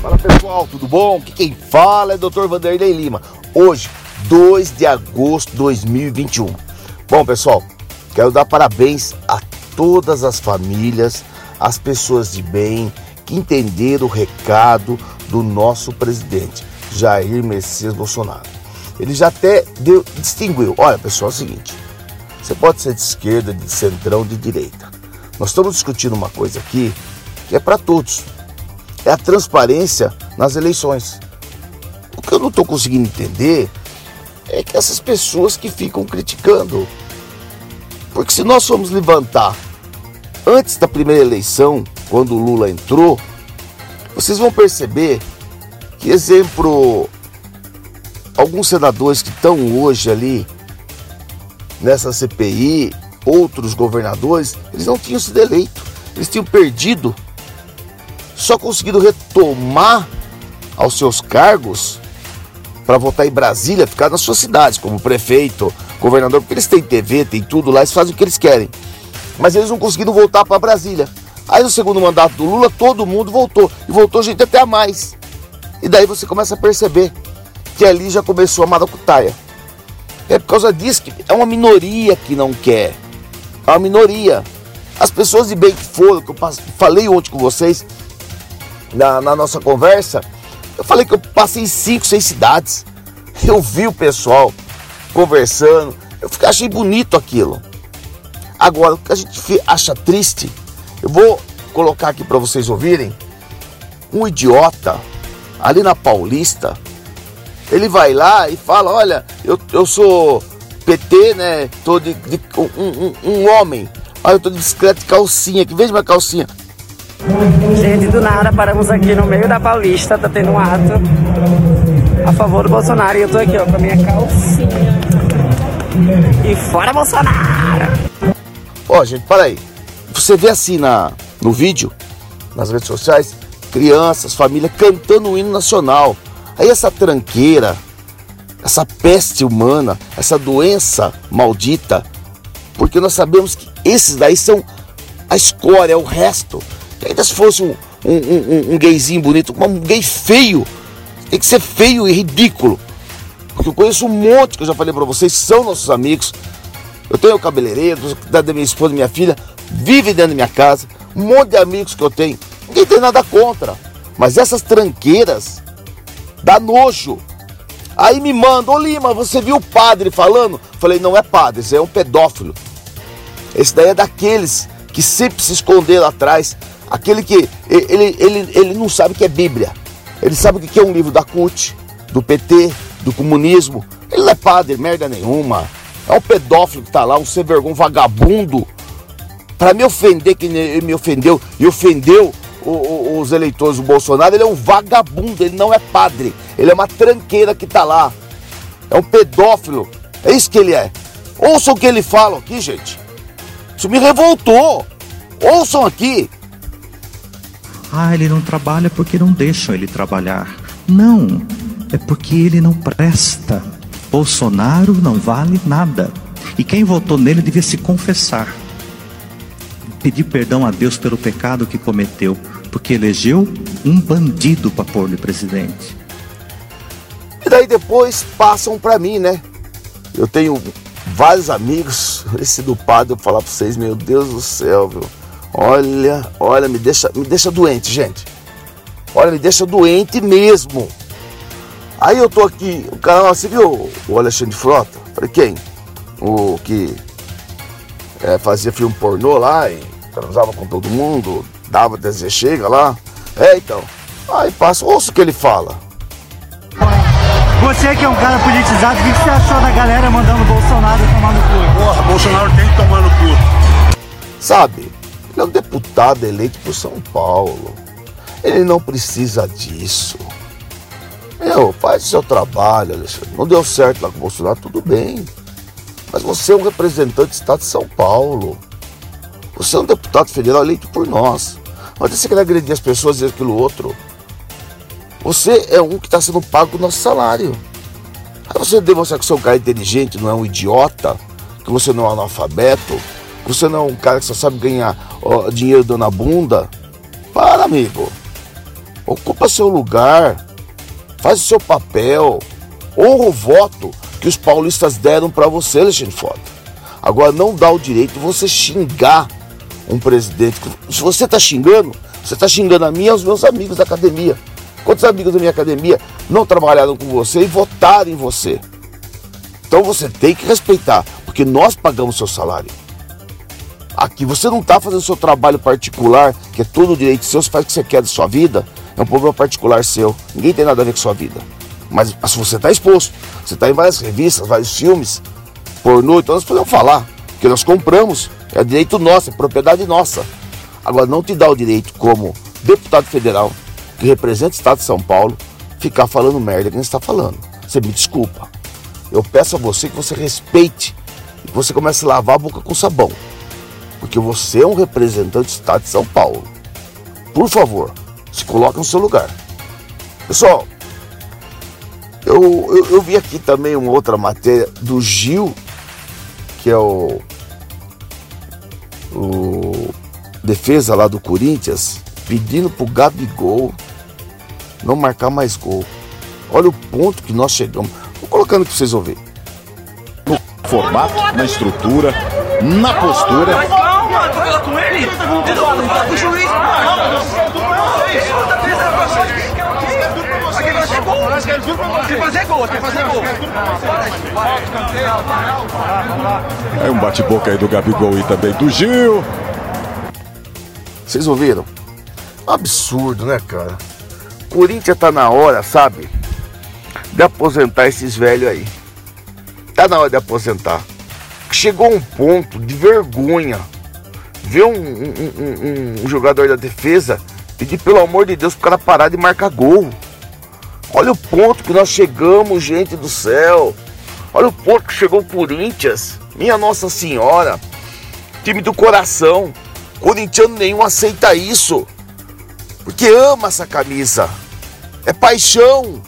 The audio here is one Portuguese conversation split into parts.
Fala pessoal, tudo bom? Quem fala é Dr. Vanderlei Lima. Hoje, 2 de agosto de 2021. Bom pessoal, quero dar parabéns a todas as famílias, as pessoas de bem que entenderam o recado do nosso presidente, Jair Messias Bolsonaro. Ele já até deu, distinguiu. Olha pessoal, é o seguinte: você pode ser de esquerda, de centrão, de direita. Nós estamos discutindo uma coisa aqui que é para todos. É a transparência nas eleições. O que eu não estou conseguindo entender é que essas pessoas que ficam criticando. Porque se nós formos levantar antes da primeira eleição, quando o Lula entrou, vocês vão perceber que, exemplo, alguns senadores que estão hoje ali nessa CPI, outros governadores, eles não tinham sido eleitos, eles tinham perdido, só conseguido retomar aos seus cargos para votar em Brasília, ficar nas suas cidades, como prefeito, governador, porque eles têm TV, tem tudo lá, eles fazem o que eles querem. Mas eles não conseguiram voltar para Brasília. Aí no segundo mandato do Lula, todo mundo voltou. E voltou gente até a mais. E daí você começa a perceber que ali já começou a maracutaia. É por causa disso que é uma minoria que não quer. É uma minoria. As pessoas de bem que foram, que eu falei ontem com vocês na, na nossa conversa, eu falei que eu passei cinco, seis cidades. Eu vi o pessoal conversando. Eu fiquei, achei bonito aquilo. Agora, o que a gente acha triste, eu vou colocar aqui para vocês ouvirem. Um idiota ali na Paulista ele vai lá e fala: Olha, eu, eu sou PT, né? Tô de, de um, um, um, homem. Olha, eu tô de bicicleta de calcinha aqui, veja minha calcinha. Gente, do nada paramos aqui no meio da Paulista, tá tendo um ato a favor do Bolsonaro e eu tô aqui, ó, com a minha calcinha. E fora Bolsonaro! Ó, gente, para aí. Você vê assim na, no vídeo, nas redes sociais, crianças, família cantando o hino nacional. Aí essa tranqueira, essa peste humana, essa doença maldita, porque nós sabemos que esses daí são a escória, é o resto. E ainda se fosse um, um, um, um gayzinho bonito, um gay feio, tem que ser feio e ridículo. Porque eu conheço um monte que eu já falei para vocês, são nossos amigos. Eu tenho cabeleireiro, da minha esposa minha filha, vive dentro da minha casa, um monte de amigos que eu tenho. Ninguém tem nada contra. Mas essas tranqueiras, Dá nojo. Aí me manda, ô Lima, você viu o padre falando? Falei, não é padre, esse é um pedófilo. Esse daí é daqueles que sempre se esconderam atrás. Aquele que ele, ele, ele não sabe o que é Bíblia. Ele sabe o que é um livro da CUT, do PT, do comunismo. Ele não é padre, merda nenhuma. É um pedófilo que tá lá, um sem vergonha, um vagabundo. Para me ofender, que ele me ofendeu e ofendeu o, o, os eleitores do Bolsonaro, ele é um vagabundo, ele não é padre, ele é uma tranqueira que tá lá. É um pedófilo. É isso que ele é. Ouçam o que ele fala aqui, gente. Isso me revoltou. Ouçam aqui. Ah, ele não trabalha porque não deixam ele trabalhar. Não, é porque ele não presta. Bolsonaro não vale nada. E quem votou nele devia se confessar pedir perdão a Deus pelo pecado que cometeu, porque elegeu um bandido para pôr-lhe presidente. E daí depois passam para mim, né? Eu tenho vários amigos, esse do padre, eu falar para vocês, meu Deus do céu, viu? Olha, olha, me deixa, me deixa doente, gente. Olha, me deixa doente mesmo. Aí eu tô aqui, o cara, você viu o Alexandre Frota? Falei, quem? O que é, fazia filme pornô lá e transava com todo mundo, dava desejo, chega lá. É, então. Aí passa, ouça o que ele fala. Você que é um cara politizado, o que você achou da galera mandando o Bolsonaro tomar no cu? Porra, Bolsonaro tem que tomar no cu. Sabe, ele é um deputado eleito por São Paulo. Ele não precisa disso. Meu, faz o seu trabalho, Alexandre. Não deu certo lá com o Bolsonaro, tudo bem. Mas você é um representante do Estado de São Paulo. Você é um deputado federal eleito por nós. Adianta você querer agredir as pessoas e aquilo outro. Você é um que está sendo pago o nosso salário. Aí você demonstra que você é um cara inteligente, não é um idiota, que você não é um analfabeto, você não é um cara que só sabe ganhar ó, dinheiro dando a bunda. Para, amigo. Ocupa seu lugar, faz o seu papel, honra o voto que os paulistas deram para você, Alexandre Foda. Agora não dá o direito você xingar um presidente. Se você está xingando, você está xingando a mim e aos meus amigos da academia. Quantos amigos da minha academia não trabalharam com você e votaram em você? Então você tem que respeitar, porque nós pagamos seu salário. Aqui você não está fazendo seu trabalho particular, que é todo direito seu, você faz o que você quer da sua vida, é um problema particular seu. Ninguém tem nada a ver com sua vida. Mas, mas se você está exposto, você está em várias revistas, vários filmes, pornô, então nós podemos falar, que nós compramos, é direito nosso, é propriedade nossa. Agora não te dá o direito como deputado federal, que representa o Estado de São Paulo, ficar falando merda que não está falando. Você me desculpa. Eu peço a você que você respeite e que você comece a lavar a boca com sabão. Porque você é um representante do Estado de São Paulo. Por favor, se coloque no seu lugar. Pessoal, eu, eu, eu vi aqui também uma outra matéria do Gil, que é o, o defesa lá do Corinthians, pedindo pro Gabigol não marcar mais gol. Olha o ponto que nós chegamos. Vou colocando para vocês ouvirem. No formato, na estrutura, na postura. Tô falando com ele. O juiz. Aqui vai ser gol. Tem que fazer gol, tem que fazer gol. É um bate-boca aí do Gabigol e também do Gil. Vocês ouviram? Absurdo, né, cara? Corinthians tá na hora, sabe? De aposentar esses velhos aí. Tá na hora de aposentar. Chegou um ponto de vergonha ver um, um, um, um jogador da defesa pedir pelo amor de Deus pro cara parar de marcar gol. Olha o ponto que nós chegamos, gente do céu. Olha o ponto que chegou o Corinthians. Minha Nossa Senhora. Time do coração. Corintiano nenhum aceita isso. Porque ama essa camisa. É paixão.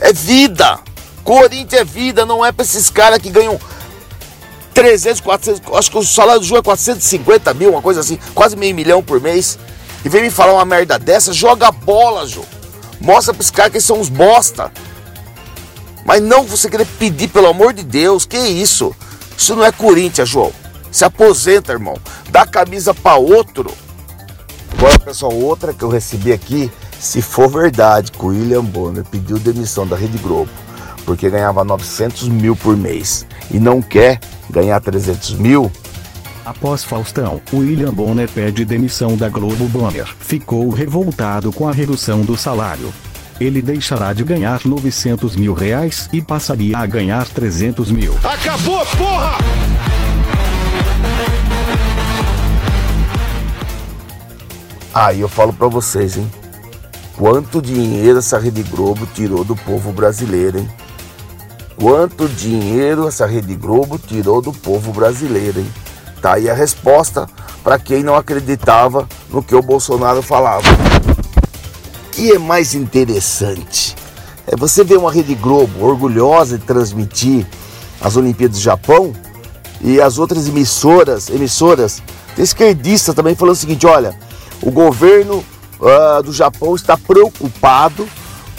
É vida. Corinthians é vida, não é para esses caras que ganham 300, 400, acho que o salário do Ju é 450 mil, uma coisa assim, quase meio milhão por mês. E vem me falar uma merda dessa, joga bola, Ju. Mostra para os caras que eles são uns bosta. Mas não você querer pedir, pelo amor de Deus, que isso? Isso não é Corinthians, João. Se aposenta, irmão. Dá camisa para outro. Agora, pessoal, outra que eu recebi aqui, se for verdade que o William Bonner pediu demissão da Rede Globo porque ganhava 900 mil por mês e não quer ganhar 300 mil, Após Faustão, William Bonner pede demissão da Globo Bonner. Ficou revoltado com a redução do salário. Ele deixará de ganhar 900 mil reais e passaria a ganhar 300 mil. Acabou, porra! aí eu falo para vocês, hein? Quanto dinheiro essa Rede Globo tirou do povo brasileiro, hein? Quanto dinheiro essa Rede Globo tirou do povo brasileiro, hein? Tá aí a resposta para quem não acreditava no que o Bolsonaro falava. O que é mais interessante é você ver uma Rede Globo orgulhosa de transmitir as Olimpíadas do Japão e as outras emissoras, emissoras, tem esquerdista também falando o seguinte, olha, o governo uh, do Japão está preocupado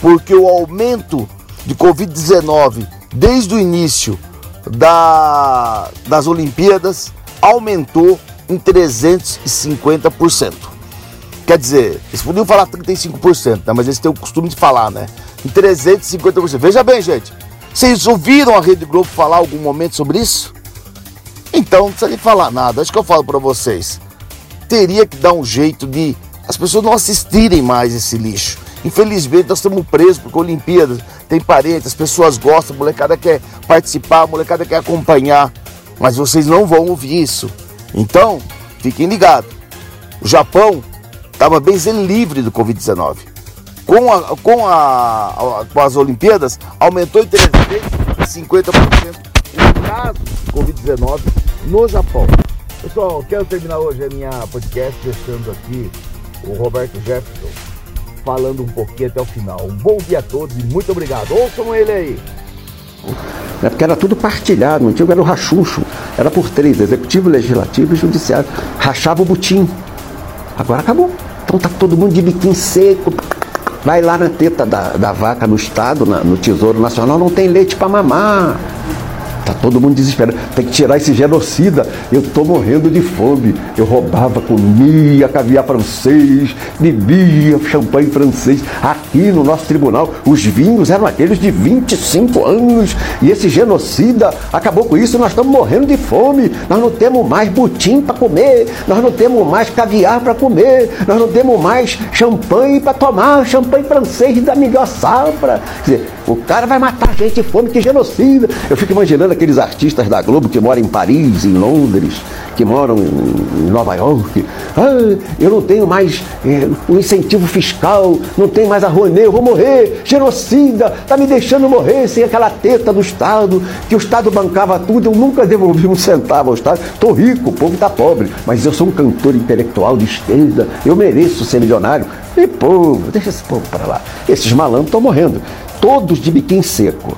porque o aumento de Covid-19 desde o início da, das Olimpíadas aumentou em 350%. Quer dizer, eles podiam falar 35%, né? mas eles têm o costume de falar, né? Em 350%. Veja bem, gente, vocês ouviram a Rede Globo falar algum momento sobre isso? Então, não precisa nem falar nada. Acho que eu falo para vocês. Teria que dar um jeito de as pessoas não assistirem mais esse lixo. Infelizmente, nós estamos presos porque a Olimpíada tem parentes, as pessoas gostam, a molecada quer participar, a molecada quer acompanhar. Mas vocês não vão ouvir isso. Então, fiquem ligados. O Japão estava bem livre do Covid-19. Com, a, com, a, com as Olimpíadas, aumentou em 350% o caso de Covid-19 no Japão. Pessoal, quero terminar hoje a minha podcast deixando aqui o Roberto Jefferson falando um pouquinho até o final. Um bom dia a todos e muito obrigado. Ouçam ele aí. É porque era tudo partilhado, o antigo era o rachucho, era por três, executivo, legislativo e judiciário. Rachava o butim. Agora acabou. Então tá todo mundo de biquinho seco, Vai lá na teta da, da vaca no Estado, na, no Tesouro Nacional, não tem leite para mamar. Tá todo mundo desesperado. Tem que tirar esse genocida. Eu tô morrendo de fome. Eu roubava, comia caviar francês, bebia champanhe francês. Aqui no nosso tribunal, os vinhos eram aqueles de 25 anos. E esse genocida acabou com isso. Nós estamos morrendo de fome. Nós não temos mais butim para comer. Nós não temos mais caviar para comer. Nós não temos mais champanhe para tomar. Champanhe francês da melhor safra. Quer dizer, o cara vai matar gente de fome, que genocida. Eu fico imaginando aqueles artistas da Globo que moram em Paris, em Londres, que moram em Nova York. Ah, eu não tenho mais é, o incentivo fiscal, não tenho mais a Rouanet, eu vou morrer, genocida, tá me deixando morrer sem aquela teta do Estado, que o Estado bancava tudo, eu nunca devolvi um centavo ao Estado. Tô rico, o povo tá pobre, mas eu sou um cantor intelectual de esquerda, eu mereço ser milionário. E povo, deixa esse povo para lá. Esses malandros estão morrendo todos de biquinho seco.